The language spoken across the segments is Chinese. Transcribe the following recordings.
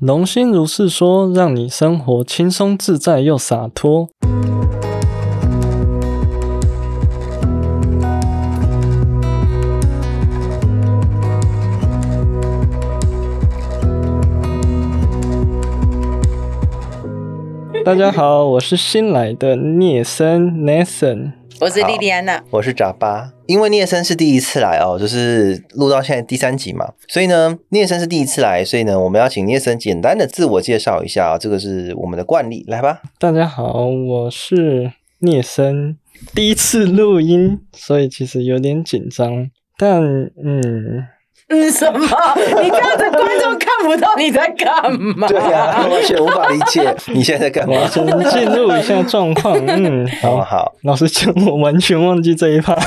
龙心如是说，让你生活轻松自在又洒脱。大家好，我是新来的聂森 Nathan。我是莉莉安娜，我是扎巴。因为聂生是第一次来哦，就是录到现在第三集嘛，所以呢，聂生是第一次来，所以呢，我们要请聂生简单的自我介绍一下啊，这个是我们的惯例，来吧。大家好，我是聂生，第一次录音，所以其实有点紧张，但嗯。嗯，什么？你这样子观众看不到你在干嘛？对呀，完全无法理解你现在在干嘛。先进入一下状况。嗯，好好。老师讲，我完全忘记这一趴。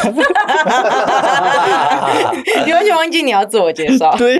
你完全忘记你要自我介绍。对。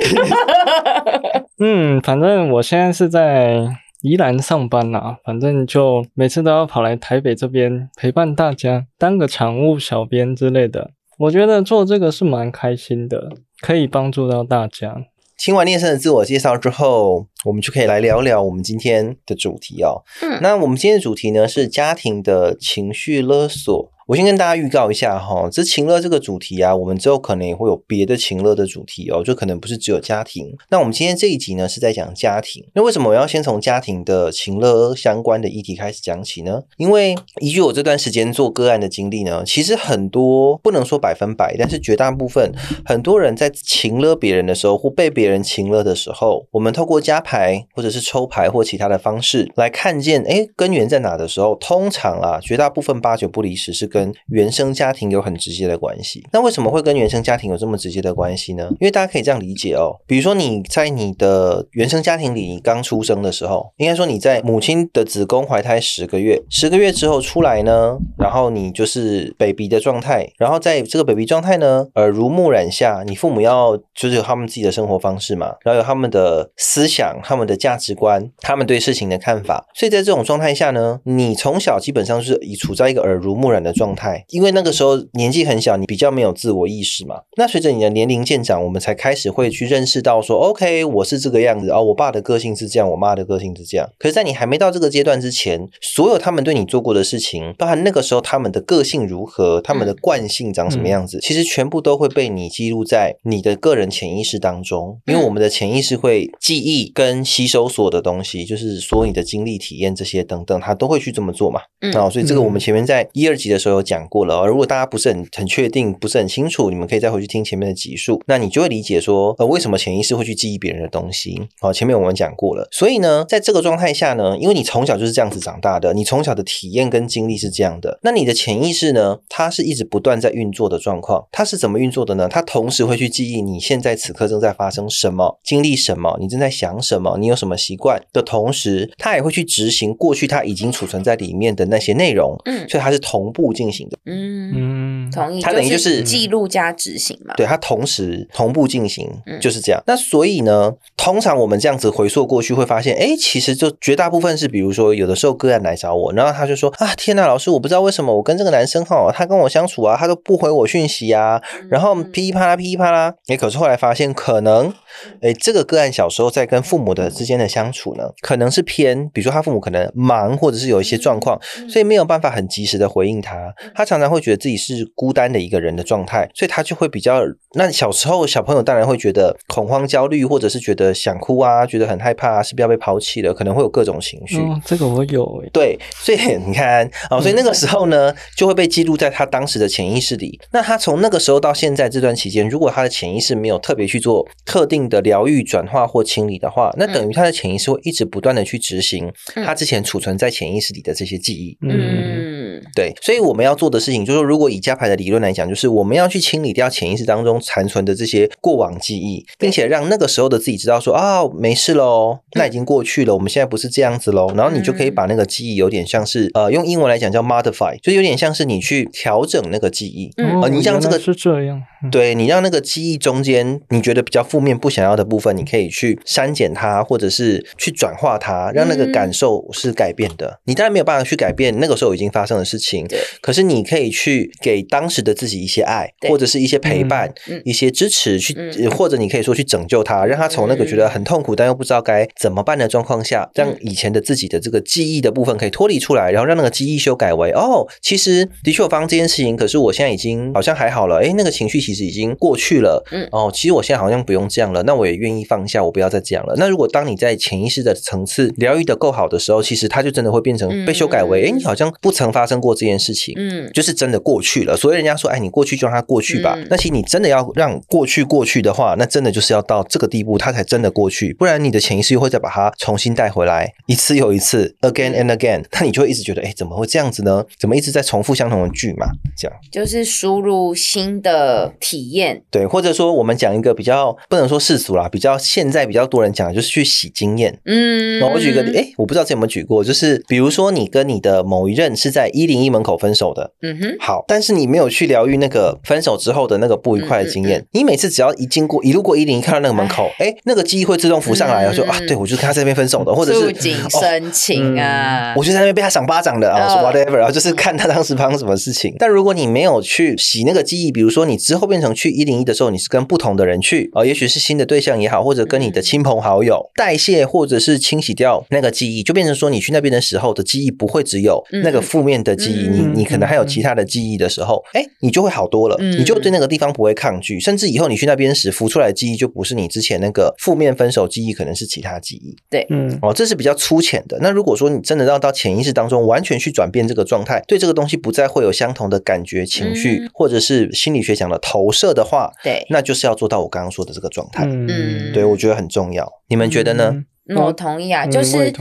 嗯，反正我现在是在宜兰上班啦，反正就每次都要跑来台北这边陪伴大家，当个常务小编之类的。我觉得做这个是蛮开心的。可以帮助到大家。听完念生的自我介绍之后，我们就可以来聊聊我们今天的主题哦。嗯，那我们今天的主题呢是家庭的情绪勒索。我先跟大家预告一下哈，这情乐这个主题啊，我们之后可能也会有别的情乐的主题哦，就可能不是只有家庭。那我们今天这一集呢，是在讲家庭。那为什么我要先从家庭的情乐相关的议题开始讲起呢？因为依据我这段时间做个案的经历呢，其实很多不能说百分百，但是绝大部分很多人在情乐别人的时候，或被别人情乐的时候，我们透过加牌或者是抽牌或其他的方式来看见，哎，根源在哪的时候，通常啊，绝大部分八九不离十是跟跟原生家庭有很直接的关系。那为什么会跟原生家庭有这么直接的关系呢？因为大家可以这样理解哦，比如说你在你的原生家庭里，你刚出生的时候，应该说你在母亲的子宫怀胎十个月，十个月之后出来呢，然后你就是 baby 的状态，然后在这个 baby 状态呢，耳濡目染下，你父母要就是有他们自己的生活方式嘛，然后有他们的思想、他们的价值观、他们对事情的看法，所以在这种状态下呢，你从小基本上是以处在一个耳濡目染的状。状态，因为那个时候年纪很小，你比较没有自我意识嘛。那随着你的年龄渐长，我们才开始会去认识到说，OK，我是这个样子哦，我爸的个性是这样，我妈的个性是这样。可是，在你还没到这个阶段之前，所有他们对你做过的事情，包含那个时候他们的个性如何，他们的惯性长什么样子，其实全部都会被你记录在你的个人潜意识当中。因为我们的潜意识会记忆跟吸收所有的东西，就是说你的经历、体验这些等等，他都会去这么做嘛。啊，所以这个我们前面在一二级的时候。讲过了哦如果大家不是很很确定，不是很清楚，你们可以再回去听前面的集数，那你就会理解说，呃，为什么潜意识会去记忆别人的东西。好，前面我们讲过了，所以呢，在这个状态下呢，因为你从小就是这样子长大的，你从小的体验跟经历是这样的，那你的潜意识呢，它是一直不断在运作的状况。它是怎么运作的呢？它同时会去记忆你现在此刻正在发生什么，经历什么，你正在想什么，你有什么习惯的同时，它也会去执行过去它已经储存在里面的那些内容。嗯，所以它是同步进行的。嗯嗯，同意。它等于就是记录加执行嘛？对，它同时同步进行，就是这样。那所以呢，通常我们这样子回溯过去，会发现，哎，其实就绝大部分是，比如说有的时候个案来找我，然后他就说啊，天呐，老师，我不知道为什么我跟这个男生哈，他跟我相处啊，他都不回我讯息啊，然后噼里啪啦噼里啪啦。哎，可是后来发现，可能，哎，这个个案小时候在跟父母的之间的相处呢，可能是偏，比如说他父母可能忙，或者是有一些状况，所以没有办法很及时的回应他，他常常会觉得自己是孤单的一个人的状态，所以他就会比较。那小时候小朋友当然会觉得恐慌、焦虑，或者是觉得想哭啊，觉得很害怕，是不是要被抛弃了？可能会有各种情绪。这个我有。对，所以 你看啊，所以那个时候呢，就会被记录在他当时的潜意识里。那他从那个时候到现在这段期间，如果他的潜意识没有特别去做特定的疗愈、转化或清理的话，那等于他的潜意识会一直不断的去执行他之前储存在潜意识里的这些记忆。嗯。对，所以我们要做的事情就是说，如果以加牌的理论来讲，就是我们要去清理掉潜意识当中残存的这些过往记忆，并且让那个时候的自己知道说啊，没事喽，那已经过去了，我们现在不是这样子喽。然后你就可以把那个记忆有点像是呃，用英文来讲叫 modify，就有点像是你去调整那个记忆。嗯，你像这个是这样。对你让那个记忆中间你觉得比较负面、不想要的部分，你可以去删减它，或者是去转化它，让那个感受是改变的。你当然没有办法去改变那个时候已经发生的事情，可是你可以去给当时的自己一些爱，或者是一些陪伴、嗯一些支持，去、或者你可以说去拯救他，让他从那个觉得很痛苦但又不知道该怎么办的状况下，让以前的自己的这个记忆的部分可以脱离出来，然后让那个记忆修改为哦，其实的确我发生这件事情，可是我现在已经好像还好了，诶，那个情绪其实已经过去了，嗯哦，其实我现在好像不用这样了，那我也愿意放下，我不要再这样了。那如果当你在潜意识的层次疗愈的够好的时候，其实它就真的会变成被修改为，嗯诶，你好像不曾发生过这件事情，嗯，就是真的过去了。所以人家说，哎，你过去就让它过去吧。嗯那其实你真的要让过去过去的话，那真的就是要到这个地步，它才真的过去。不然你的潜意识又会再把它重新带回来，一次又一次，again and again，那你就会一直觉得，哎，怎么会这样子呢？怎么一直在重复相同的剧嘛？这样。就是输入新的体验，对，或者说我们讲一个比较不能说世俗啦，比较现在比较多人讲的就是去洗经验。嗯，我举个例，哎，我不知道这有没有举过，就是比如说你跟你的某一任是在一零一门口分手的，嗯哼，好，但是你没有去疗愈那个分手之后的那个不愉快的经验。你每次只要一经过一路过一零一看到那个门口，哎，那个记忆会自动浮上来，嗯说啊，对我就是跟他这边分手的，或者是触景哦。生情啊，我就在那边被他赏巴掌的啊，嗯说 whatever，然后就是看他当时发生什么事情。但如果你没有去洗那个记忆，比如说你之后变成去一零一的时候，你是跟不同的人去啊，也许是新的对象也好，或者跟你的亲朋好友代谢或者是清洗掉那个记忆，就变成说你去那边的时候的记忆不会只有那个负面的记忆，嗯。你你可能还有其他的记忆的时候，哎，你就会好多了，嗯。你就对那个地方不会抗拒，甚至以后你去那边时浮出来的记忆就不是你之前那个负面分手记忆，可能是其他记忆。对。嗯，哦，这是比较粗浅的。那如果说你真的要到潜意识当中完全去转变这个状态，对这个东西不再会有相同的感觉、情绪，嗯。或者是心理学讲的投射的话，对，那就是要做到我刚刚说的这个状态。嗯对，我觉得很重要。你们觉得呢？我同意啊，嗯就是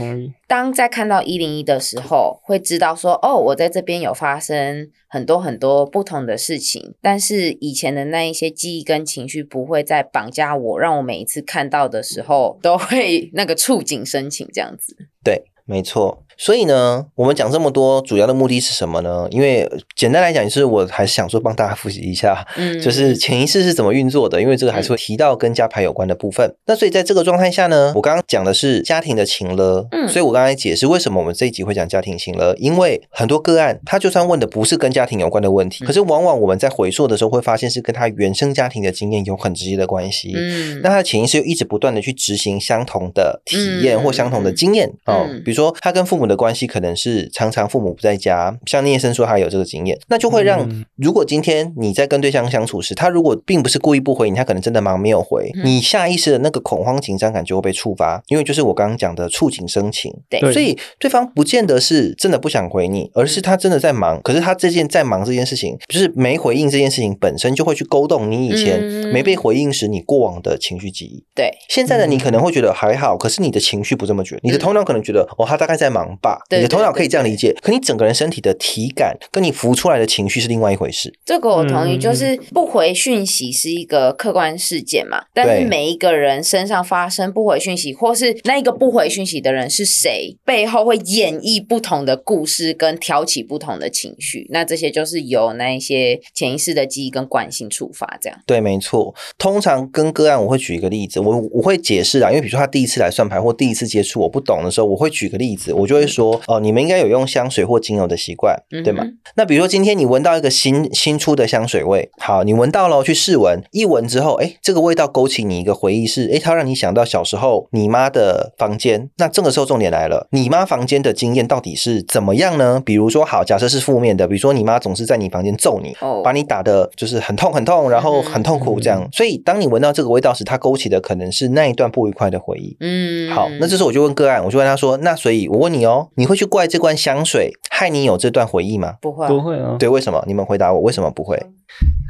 当在看到一零一的时候，会知道说，哦，我在这边有发生很多很多不同的事情，但是以前的那一些记忆跟情绪不会再绑架我，让我每一次看到的时候都会那个触景生情这样子。对，没错。所以呢，我们讲这么多，主要的目的是什么呢？因为呃简单来讲，就是我还是想说帮大家复习一下，嗯，就是潜意识是怎么运作的，因为这个还是会提到跟家牌有关的部分。那所以在这个状态下呢，我刚刚讲的是家庭的情了，嗯。所以我刚才解释为什么我们这一集会讲家庭情了，因为很多个案他就算问的不是跟家庭有关的问题，嗯。可是往往我们在回溯的时候会发现是跟他原生家庭的经验有很直接的关系。嗯，那他的潜意识又一直不断的去执行相同的体验嗯或相同的经验哦嗯，比如说他跟父母的关系可能是常常父母不在家，像聂生说他有这个经验，那就会让嗯。如果今天你在跟对象相处时，他如果并不是故意不回你，他可能真的忙没有回，嗯你下意识的那个恐慌紧张感就会被触发，因为就是我刚刚讲的触景生情，对。对所以对方不见得是真的不想回你，而是他真的在忙。可是他这件在忙这件事情，就是没回应这件事情本身就会去勾动你以前嗯。没被回应时你过往的情绪记忆。对，现在的你可能会觉得还好，可是你的情绪不这么觉得，你的头脑可能觉得哦，他大概在忙吧，对你的头脑可以这样理解，可你整个人身体的体感跟你浮出来的情绪是另外一回事。这个我同意，嗯就是不回讯息是一个客观事件嘛，但是每一个人身上发生不回讯息，或是那一个不回讯息的人是谁，背后会演绎不同的故事，跟挑起不同的情绪，那这些就是由那一些潜意识的记忆跟惯性触发，这样。对，没错。通常跟个案，我会举一个例子，我我会解释啊，因为比如说他第一次来算牌或第一次接触我不懂的时候，我会举个例子，我就会说哦、你们应该有用香水或精油的习惯，对吗？嗯那比如说今天你闻到一个新新出的香水味，好，你闻到了，去试闻，一闻之后，哎，这个味道勾起你一个回忆是，哎，它让你想到小时候你妈的房间。那这个时候重点来了，你妈房间的经验到底是怎么样呢？比如说，好，假设是负面的，比如说你妈总是在你房间揍你，哦把你打的就是很痛很痛，然后很痛苦这样。所以当你闻到这个味道时，它勾起的可能是那一段不愉快的回忆。嗯，好，那这时候我就问个案，我就问他说：“那所以我问你哦，你会去怪这罐香水害你有这段回忆吗不会啊不会啊，对，为什么？你们回答我，为什么不会？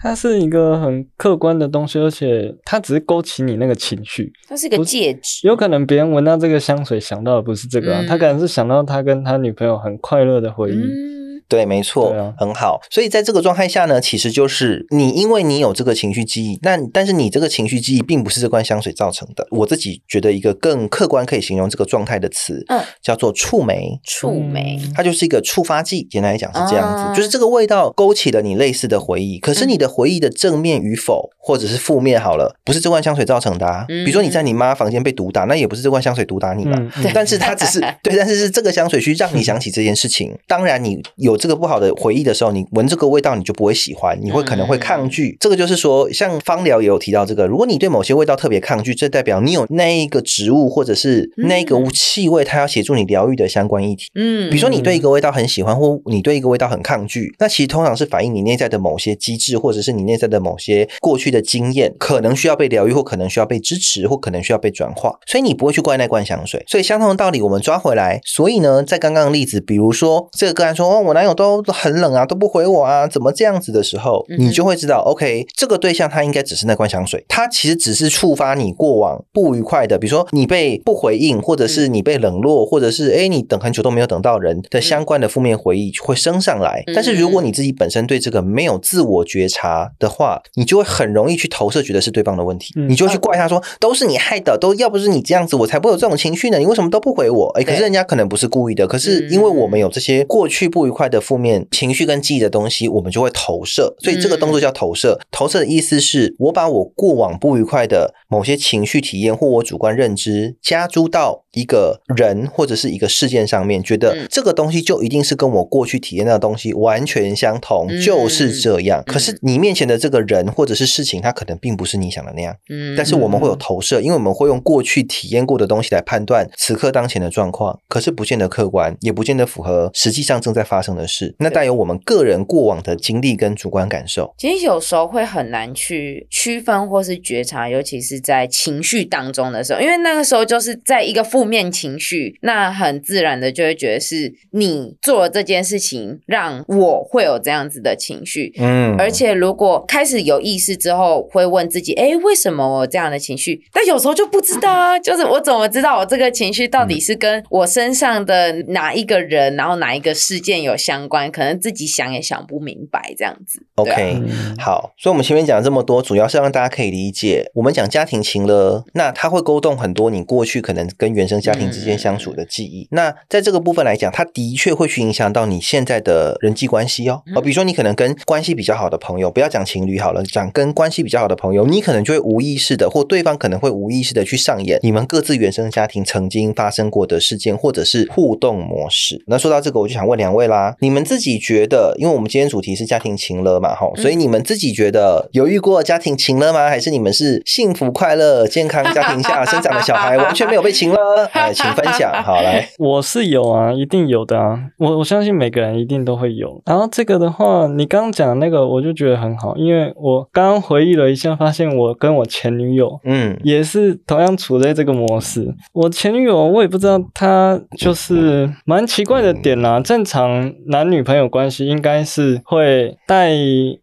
它是一个很客观的东西，而且它只是勾起你那个情绪。它是一个戒指，有可能别人闻到这个香水想到的不是这个啊，嗯他可能是想到他跟他女朋友很快乐的回忆。嗯，对，没错，很好。所以在这个状态下呢，其实就是你因为你有这个情绪记忆，那但是你这个情绪记忆并不是这罐香水造成的。我自己觉得一个更客观可以形容这个状态的词，嗯，叫做触媒。触媒，它就是一个触发剂。简单来讲是这样子，就是这个味道勾起了你类似的回忆。可是你的回忆的正面与否，或者是负面，好了，不是这罐香水造成的。啊。比如说你在你妈房间被毒打，那也不是这罐香水毒打你吧？但是它只是对，但是是这个香水去让你想起这件事情。当然，你有这个不好的回忆的时候，你闻这个味道你就不会喜欢，你会可能会抗拒。这个就是说，像芳疗也有提到这个，如果你对某些味道特别抗拒，这代表你有那一个植物或者是那个气味，它要协助你疗愈的相关议题。嗯，比如说你对一个味道很喜欢，或你对一个味道很抗拒，那其实通常是反映你内在的某些机制，或者是你内在的某些过去的经验，可能需要被疗愈，或可能需要被支持，或可能需要被转化。所以你不会去怪那罐香水。所以相同的道理，我们抓回来。所以呢，在刚刚的例子，比如说这个个案说，哦，我男友都很冷啊，都不回我啊，怎么这样子的时候，你就会知道，OK，这个对象他应该只是那罐香水，他其实只是触发你过往不愉快的，比如说你被不回应，或者是你被冷落，或者是哎你等很久都没有等到人的相关的负面回忆会升上来。但是如果你自己本身对这个没有自我觉察的话，你就会很容易去投射，觉得是对方的问题，你就去怪他说，都是你害的，都要不是你这样子，我才不会有这种情绪呢，你为什么都不回我？哎，可是人家可能不是故意的，可是因为我们有这些过去不愉快的负面情绪跟记忆的东西，我们就会投射，所以这个动作叫投射。投射的意思是我把我过往不愉快的某些情绪体验或我主观认知加诸到一个人或者是一个事件上面，觉得这个东西就一定是跟我过去体验到的东西完全相同，就是这样。可是你面前的这个人或者是事情，它可能并不是你想的那样。嗯，但是我们会有投射，因为我们会用过去体验过的东西来判断此刻当前的状况，可是不见得客观，也不见得符合实际上正在发生的事。那带有我们个人过往的经历跟主观感受，其实有时候会很难去区分或是觉察，尤其是在情绪当中的时候，因为那个时候就是在一个负面情绪，那很自然的就会觉得是你做了这件事情让我会有这样子的情绪。嗯，而且如果开始有意识之后，会问自己，哎，为什么我这样的情绪？但有时候就不知道啊，就是我怎么知道我这个情绪到底是跟我身上的哪一个人，然后哪一个事件有相关？可能自己想也想不明白这样子。OK，好，所以我们前面讲了这么多，主要是让大家可以理解，我们讲家庭情了，那它会勾动很多你过去可能跟原生家庭之间相处的记忆。那在这个部分来讲，它的确会去影响到你现在的人际关系哦。哦，比如说你可能跟关系比较好的朋友，不要讲情侣好了，讲跟关系比较好的朋友，你可能就会无意识的，或对方可能会无意识的去上演你们各自原生家庭曾经发生过的事件，或者是互动模式。那说到这个，我就想问两位啦，你们自己觉得，因为我们今天主题是家庭情了嘛，哈，所以你们自己觉得有遇过家庭情了吗？还是你们是幸福快乐健康家庭下生长的小孩，完全没有被情了？哎，请分享，好来，我是有啊，一定有的啊，我我相信每个人一定都会有。然后这个的话，你刚刚讲那个，我就觉得很好，因为我刚刚回忆了一下，发现我跟我前女友，嗯，也是同样处在这个模式。我前女友，我也不知道她就是蛮奇怪的点啦。正常男女朋友关系应该是会带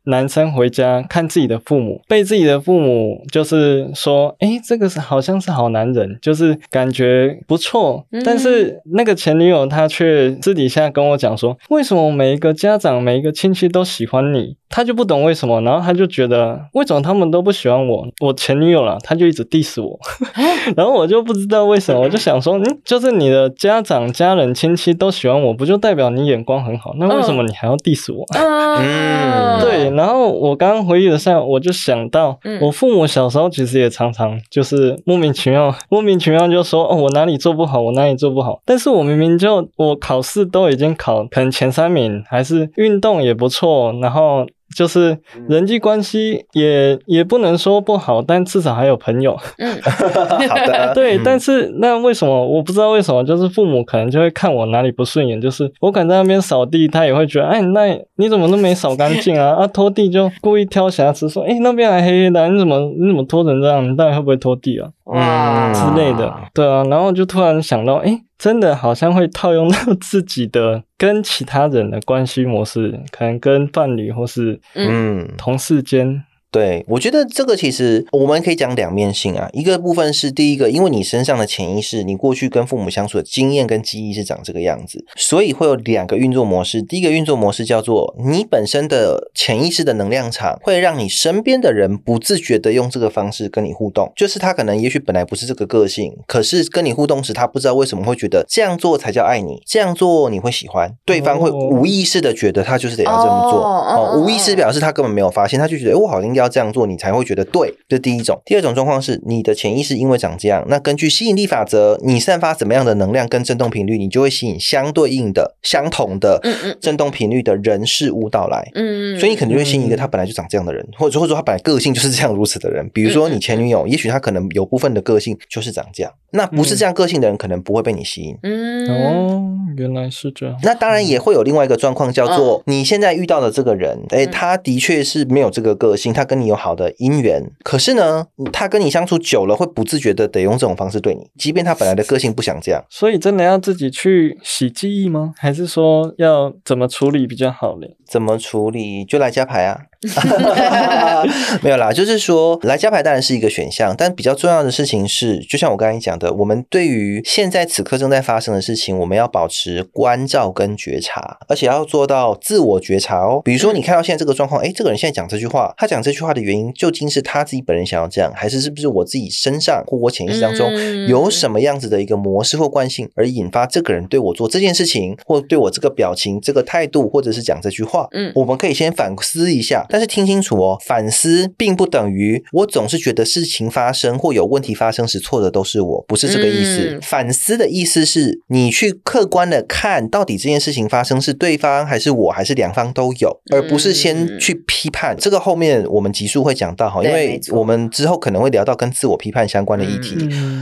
男生回家看自己的父母，被自己的父母就是说，哎，这个是好像是好男人，就是感觉不错。但是那个前女友她却私底下跟我讲说，为什么每一个家长、每一个亲戚都喜欢你？她就不懂为什么，然后她就觉得为什么他们都不喜欢我，我前女友了，她就一直 diss 我，然后我就不知道为什么，我就想说，嗯，就是你的家长、家人、亲戚都喜欢我，不就代表你眼光很好？那为什么你还要 diss 我？嗯，对。然后我刚刚回忆了下，我就想到，我父母小时候其实也常常就是莫名其妙、莫名其妙就说，哦，我哪里做不好，我哪里做不好。但是我明明就我考试都已经考可能前三名，还是运动也不错，然后。就是人际关系也也不能说不好，但至少还有朋友。嗯，好的。对，但是那为什么我不知道为什么？就是父母可能就会看我哪里不顺眼，就是我可能在那边扫地，他也会觉得，哎，那你怎么都没扫干净啊？啊，拖地就故意挑瑕疵，说，哎，那边还黑黑的，你怎么你怎么拖成这样？你到底会不会拖地啊？啊之类的。对啊，然后就突然想到，哎。真的好像会套用到自己的跟其他人的关系模式，可能跟伴侣或是嗯。同事间对，我觉得这个其实我们可以讲两面性啊。一个部分是第一个，因为你身上的潜意识，你过去跟父母相处的经验跟记忆是长这个样子，所以会有两个运作模式。第一个运作模式叫做你本身的潜意识的能量场，会让你身边的人不自觉的用这个方式跟你互动。就是他可能也许本来不是这个个性，可是跟你互动时，他不知道为什么会觉得这样做才叫爱你，这样做你会喜欢，对方会无意识的觉得他就是得要这么做。哦，无意识表示他根本没有发现，他就觉得哎，我好像要这样做，你才会觉得对。这第一种。第二种状况是你的潜意识因为长这样，那根据吸引力法则，你散发怎么样的能量跟振动频率，你就会吸引相对应的、相同的振动频率的人事物到来。嗯，所以你肯定会吸引一个他本来就长这样的人，或者或者说他本来个性就是这样如此的人。比如说你前女友，也许他可能有部分的个性就是长这样，那不是这样个性的人，可能不会被你吸引。嗯，哦，原来是这样。那当然也会有另外一个状况，叫做你现在遇到的这个人，哎，他的确是没有这个个性，他跟你有好的姻缘，可是呢，他跟你相处久了，会不自觉的得用这种方式对你，即便他本来的个性不想这样。所以真的要自己去洗记忆吗？还是说要怎么处理比较好呢？怎么处理？就来加牌啊。没有啦，就是说来加牌当然是一个选项，但比较重要的事情是，就像我刚才讲的，我们对于现在此刻正在发生的事情，我们要保持关照跟觉察，而且要做到自我觉察哦。比如说，你看到现在这个状况，哎，这个人现在讲这句话，他讲这句话的原因，究竟是他自己本人想要这样，还是是不是我自己身上或我潜意识当中有什么样子的一个模式或惯性，而引发这个人对我做这件事情，或对我这个表情、这个态度，或者是讲这句话？嗯，我们可以先反思一下。但是听清楚哦，反思并不等于我总是觉得事情发生或有问题发生时错的都是我，不是这个意思。反思的意思是你去客观的看到底这件事情发生是对方还是我还是两方都有，而不是先去批判。这个后面我们集数会讲到哈，因为我们之后可能会聊到跟自我批判相关的议题，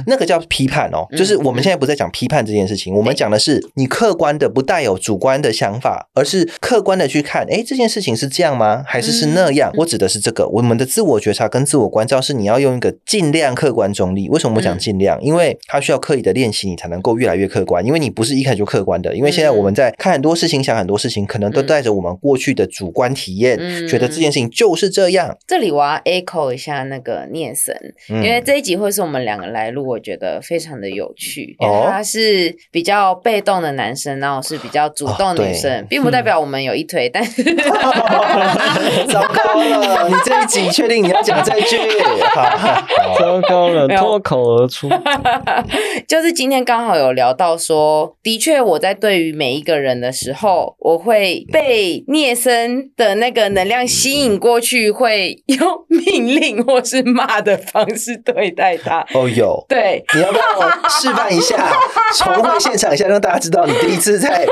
那个叫批判哦。就是我们现在不在讲批判这件事情，我们讲的是你客观的不带有主观的想法，而是客观的去看，哎，这件事情是这样吗？还是是那？样，我指的是这个。我们的自我觉察跟自我关照是你要用一个尽量客观中立。为什么我讲尽量？因为它需要刻意的练习，你才能够越来越客观。因为你不是一开始就客观的。因为现在我们在看很多事情、想很多事情，可能都带着我们过去的主观体验，觉得这件事情就是这样。这里我要 echo 一下那个念神，因为这一集会是我们两个来录，我觉得非常的有趣。哦他是比较被动的男生，然后是比较主动女生，并不代表我们有一腿，但 是。你这一集确定你要讲这句？糟糕了，脱口而出。就是今天刚好有聊到说，的确我在对于每一个人的时候，我会被聂森的那个能量吸引过去，会用命令或是骂的方式对待他。哦，有。对，你要不要示范一下，重回现场一下，让大家知道你第一次在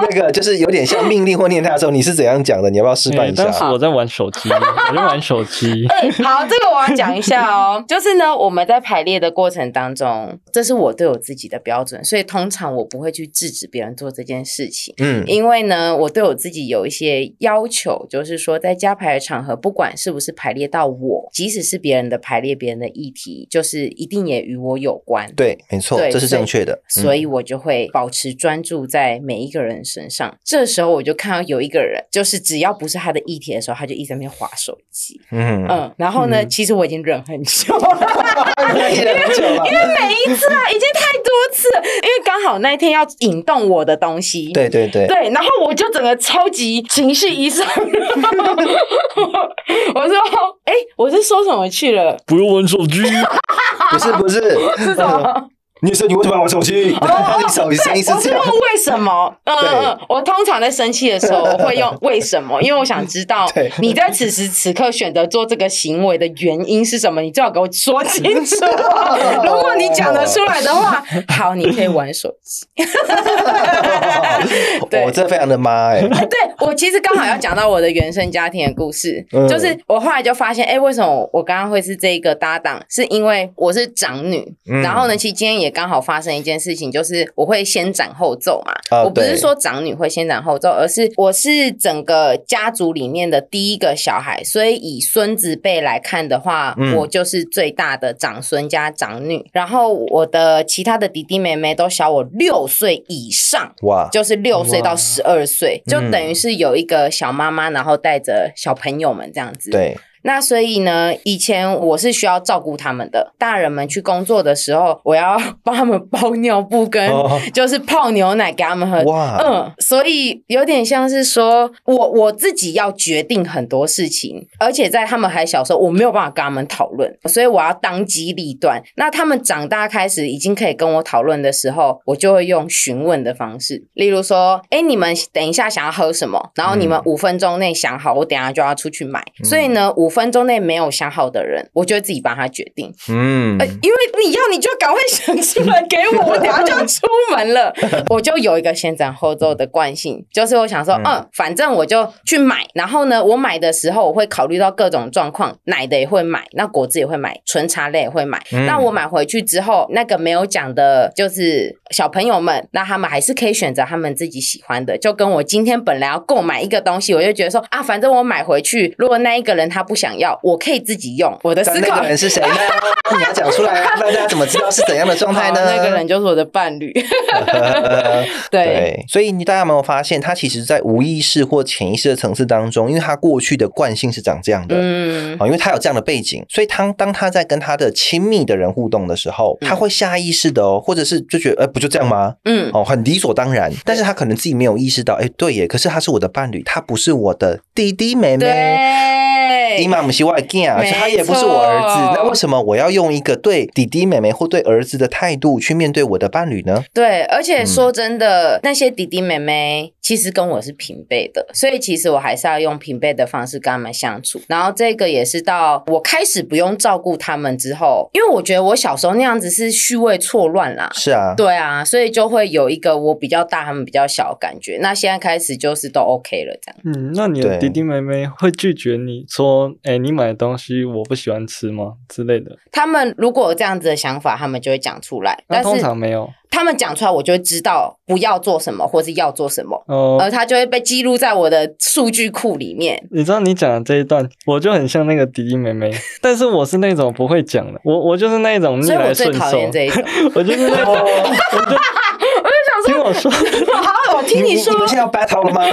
那个就是有点像命令或念他的时候，你是怎样讲的？你要不要示范一下？当时我在玩手机。我在 玩手机。哎，好，这个我要讲一下哦。就是呢，我们在排列的过程当中，这是我对我自己的标准，所以通常我不会去制止别人做这件事情。嗯，因为呢，我对我自己有一些要求，就是说，在加排的场合，不管是不是排列到我，即使是别人的排列，别人的议题，就是一定也与我有关。对，没错，这是正确的。所以我就会保持专注在每一个人身上。这时候我就看到有一个人，就是只要不是他的议题的时候，他就一直在那边划手。嗯嗯，然后呢？其实我已经忍很久了，因为因为每一次啊，已经太多次，因为刚好那一天要引动我的东西，对对对对，然后我就整个超级情绪一上，我说，哎，我是说什么去了？不用玩手机，不 是不是，是什么？你说你为什么玩手机？你手机声音是这样。我问为什么？嗯嗯，我通常在生气的时候，我会用为什么？因为我想知道 你在此时此刻选择做这个行为的原因是什么？你最好给我说清楚。如果你讲得出来的话，好，你可以玩手机。对我这非常的妈哎！对我其实刚好要讲到我的原生家庭的故事，就是我后来就发现，哎，为什么我刚刚会是这个搭档？是因为我是长女，然后呢，其实今天也。也刚好发生一件事情，就是我会先斩后奏嘛。我不是说长女会先斩后奏，而是我是整个家族里面的第一个小孩，所以以孙子辈来看的话，我就是最大的长孙加长女。然后我的其他的弟弟妹妹都小我六岁以上，哇，就是六岁到十二岁，就等于是有一个小妈妈，然后带着小朋友们这样子。对。那所以呢，以前我是需要照顾他们的，大人们去工作的时候，我要帮他们包尿布跟就是泡牛奶给他们喝。哇，嗯，所以有点像是说我我自己要决定很多事情，而且在他们还小时候，我没有办法跟他们讨论，所以我要当机立断。那他们长大开始已经可以跟我讨论的时候，我就会用询问的方式，例如说，哎，你们等一下想要喝什么？然后你们五分钟内想好，我等下就要出去买。所以呢，五分钟内没有想好的人，我就会自己帮他决定。嗯，因为你要，你就赶快想出来给我，我等下就要出门了。我就有一个先斩后奏的惯性，就是我想说，嗯，反正我就去买。然后呢，我买的时候我会考虑到各种状况，奶的也会买，那果汁也会买，纯茶类也会买。那我买回去之后，那个没有讲的，就是小朋友们，那他们还是可以选择他们自己喜欢的。就跟我今天本来要购买一个东西，我就觉得说啊，反正我买回去，如果那一个人他不想要，我可以自己用。我的思考人是谁呢？你要讲出来，大家怎么知道是怎样的状态呢？那个人就是我的伴侣。对，所以你大家有没有发现，他其实，在无意识或潜意识的层次当中，因为他过去的惯性是长这样的，嗯，啊，因为他有这样的背景，所以他当他在跟他的亲密的人互动的时候，他会下意识的哦，或者是就觉得，哎，不就这样吗？嗯，哦，很理所当然，但是他可能自己没有意识到，哎，对耶，可是他是我的伴侣，他不是我的弟弟妹妹。伊玛姆西外见啊，他也不是我儿子，那为什么我要用一个对弟弟妹妹或对儿子的态度去面对我的伴侣呢？对，而且说真的，那些弟弟妹妹其实跟我是平辈的，所以其实我还是要用平辈的方式跟他们相处。然后这个也是到我开始不用照顾他们之后，因为我觉得我小时候那样子是序位错乱啦。是啊，对啊，所以就会有一个我比较大，他们比较小的感觉。那现在开始就是都 OK 了，这样。嗯，那你的弟弟妹妹会拒绝你说？哎，你买的东西我不喜欢吃吗？之类的。他们如果有这样子的想法，他们就会讲出来。但通常没有。他们讲出来，我就会知道不要做什么，或是要做什么。哦。而他就会被记录在我的数据库里面。你知道你讲的这一段，我就很像那个弟弟妹妹，但是我是那种不会讲的。我我就是那种逆来顺受。我最讨厌这一种。我就是那种。我就听我说。好，我听你说。你们现在要 battle 了吗？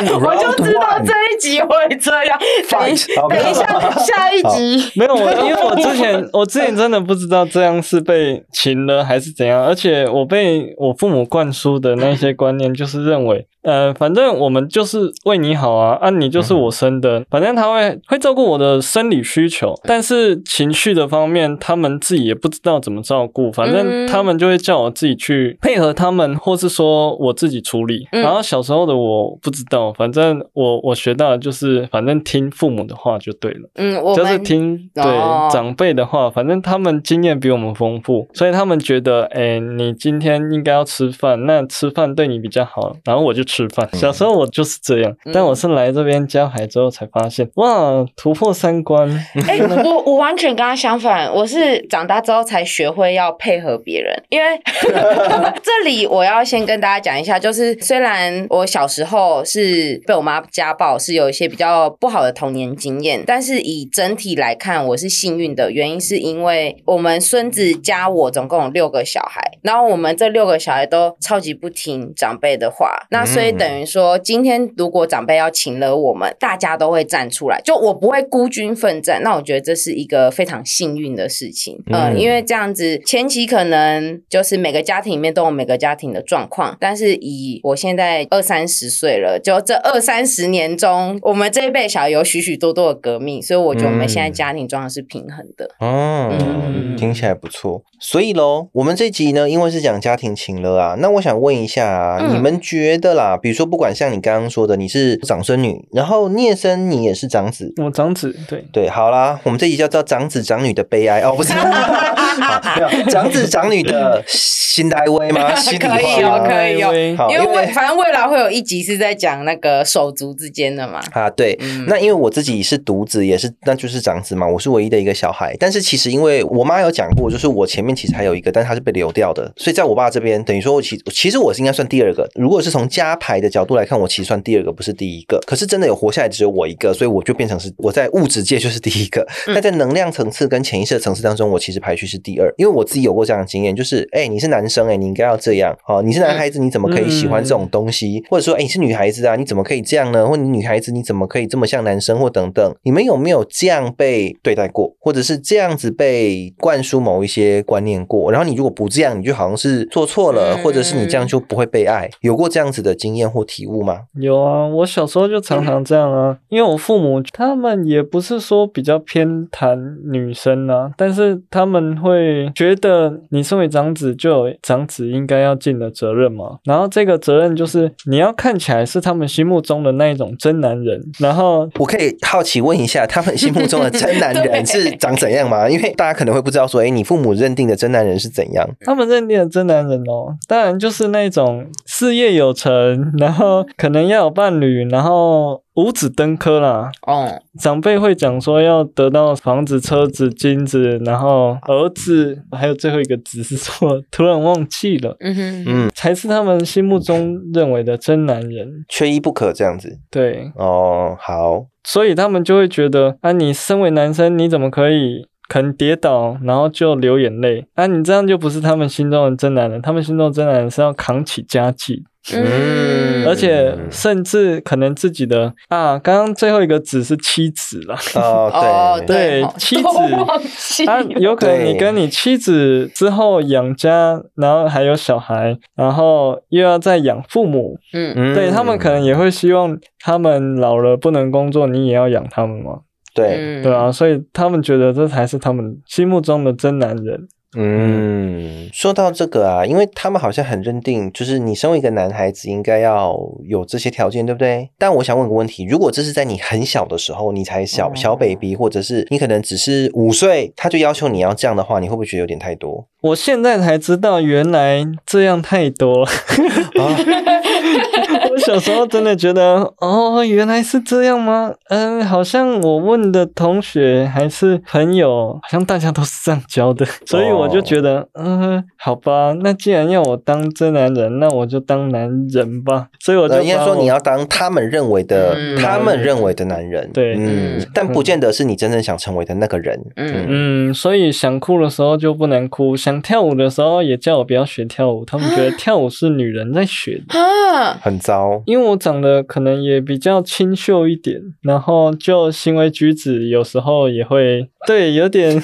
我就知道这一集会这样。等等一下，下一集没有我，因为我之前 我之前真的不知道这样是被擒了还是怎样，而且我被我父母灌输的那些观念就是认为。呃，反正我们就是为你好啊，啊，你就是我生的，反正他会会照顾我的生理需求，但是情绪的方面，他们自己也不知道怎么照顾，反正他们就会叫我自己去配合他们，或是说我自己处理。然后小时候的我不知道，反正我我学到的就是，反正听父母的话就对了，嗯，就是听对长辈的话，反正他们经验比我们丰富，所以他们觉得，哎，你今天应该要吃饭，那吃饭对你比较好，然后我就。吃饭，小时候我就是这样，但我是来这边教海之后才发现，哇，突破三观。哎，我我完全跟他相反，我是长大之后才学会要配合别人。因为 这里我要先跟大家讲一下，就是虽然我小时候是被我妈家暴，是有一些比较不好的童年经验，但是以整体来看，我是幸运的。原因是因为我们孙子加我总共有六个小孩，然后我们这六个小孩都超级不听长辈的话，那所以等于说，今天如果长辈要请了我们，大家都会站出来，就我不会孤军奋战。那我觉得这是一个非常幸运的事情，嗯，因为这样子前期可能就是每个家庭里面都有每个家庭的状况，但是以我现在二三十岁了，就这二三十年中，我们这一辈小孩有许许多多的革命，所以我觉得我们现在家庭状况是平衡的。嗯，听起来不错。所以喽，我们这集呢，因为是讲家庭情了啊，那我想问一下啊，你们觉得啦？比如说，不管像你刚刚说的，你是长孙女，然后聂生你也是长子，我长子，对。对，好啦，我们这集叫做长子长女的悲哀。哦，不是，没有长子长女的新代威吗？可以哦，可以哦，因为反正未来会有一集是在讲那个手足之间的嘛。啊，对，那因为我自己是独子，也是那就是长子嘛，我是唯一的一个小孩，但是其实因为我妈有讲过，就是我前面其实还有一个，但是他是被流掉的，所以在我爸这边，等于说我其其实我是应该算第二个，如果是从家牌的角度来看，我其实算第二个，不是第一个。可是真的有活下来只有我一个，所以我就变成是我在物质界就是第一个。但在能量层次跟潜意识层次当中，我其实排序是第二，因为我自己有过这样的经验，就是哎、你是男生哎、你应该要这样哦，你是男孩子，你怎么可以喜欢这种东西？或者说哎、你是女孩子啊，你怎么可以这样呢？或你女孩子你怎么可以这么像男生？或等等，你们有没有这样被对待过，或者是这样子被灌输某一些观念过？然后你如果不这样，你就好像是做错了，嗯或者是你这样就不会被爱，有过这样子的经验或体悟吗？有啊，我小时候就常常这样啊，因为我父母他们也不是说比较偏袒女生啊，但是他们会觉得你身为长子就有长子应该要尽的责任嘛，然后这个责任就是你要看起来是他们心目中的那一种真男人，然后我可以好奇问一下，他们心目中的真男人 是长怎样吗？因为大家可能会不知道说，哎，你父母认定的真男人是怎样？他们认定的真男人哦，当然就是那种事业有成，然后可能要有伴侣，然后五子登科啦。哦，长辈会讲说要得到房子、车子、金子，然后儿子，还有最后一个子是什么？突然忘记了，嗯哼，嗯，才是他们心目中认为的真男人。缺一不可这样子。对，哦，好，所以他们就会觉得，啊，你身为男生，你怎么可以可能跌倒，然后就流眼泪？啊，你这样就不是他们心中的真男人，他们心中的真男人是要扛起家计，嗯，而且甚至可能自己的啊，刚刚最后一个子是妻子了。哦，哦，对，对哦妻子。啊，有可能你跟你妻子之后养家，然后还有小孩，然后又要再养父母，嗯。嗯。对他们可能也会希望他们老了不能工作，你也要养他们嘛，对，嗯对啊，所以他们觉得这才是他们心目中的真男人。嗯，说到这个啊，因为他们好像很认定，就是你身为一个男孩子，应该要有这些条件，对不对？但我想问个问题，如果这是在你很小的时候，你才小哦小 baby，或者是你可能只是五岁，他就要求你要这样的话，你会不会觉得有点太多？我现在才知道，原来这样太多了。啊，我小时候真的觉得，哦，原来是这样吗？嗯，好像我问的同学还是朋友，好像大家都是这样教的，所以我就觉得，嗯，好吧，那既然要我当真男人，那我就当男人吧。所以我就呃应该说你要当他们认为的，嗯他们认为的男人，对嗯嗯，但不见得是你真正想成为的那个人，嗯嗯，所以想哭的时候就不能哭，想跳舞的时候也叫我不要学跳舞，他们觉得跳舞是女人在学的。啊，很糟。因为我长得可能也比较清秀一点，然后就行为举止有时候也会对有点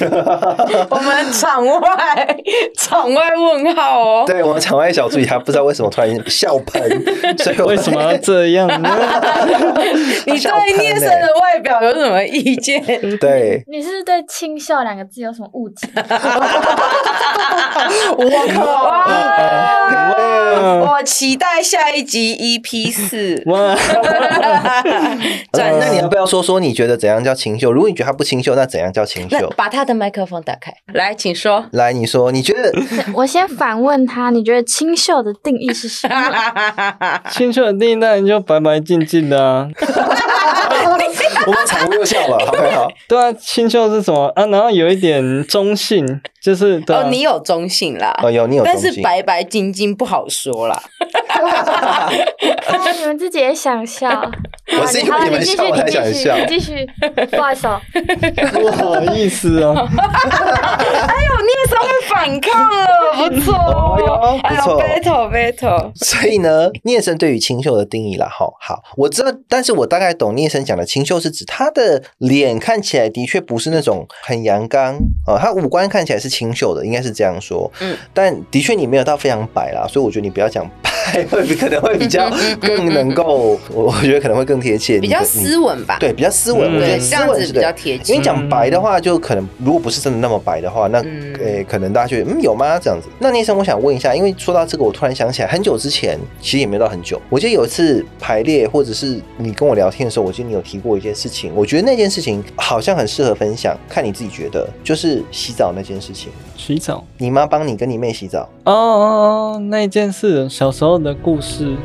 我们场外场外问号哦，对我们场外小助理，他不知道为什么突然笑喷，所以我为什么要这样呢？你对聂生的外表有什么意见？对，你是对“清秀”两个字有什么误解？我靠！哇我期待下一集 EP 四。哇，转那你要不要说说你觉得怎样叫清秀？如果你觉得他不清秀，那怎样叫清秀？把他的麦克风打开，来，请说。来，你说，你觉得我先反问他，你觉得清秀的定义是什么？清秀的定义那你就白白净净的啊。我们场务又笑了，好不好？对啊，清秀是什么啊？然后有一点中性，就是对啊、哦，你有中性啦，哦，有你有但中性，是白白晶晶不好说啦。看来你们自己也想笑。我是因为好你们继续，笑才你继续，想笑你继续。不好意思哦，不好意思哦。哎呦，聂生会反抗了，不错哦。不错，battle battle。所以呢，聂生对于清秀的定义啦，哈，好，我知道，但是我大概懂聂生讲的清秀是指他的脸看起来的确不是那种很阳刚哦，他五官看起来是清秀的，应该是这样说。嗯，但的确你没有到非常白啦，所以我觉得你不要讲白，会比可能会比较更能够，我我觉得可能会更贴切，比较斯文吧。对，比较斯文，嗯。我觉得，这斯文是对。样子比较贴切。因为近。讲白的话，就可能如果不是真的那么白的话，那嗯。诶、可能大家觉得嗯有吗？这样子？那聂生，我想问一下，因为说到这个，我突然想起来，很久之前，其实也没有到很久，我记得有一次排列，或者是你跟我聊天的时候，我记得你有提过一件事情，我觉得那件事情好像很适合分享，看你自己觉得，就是洗澡那件事情，洗澡你妈帮你跟你妹洗澡，哦哦哦，那件事，小时候的故事。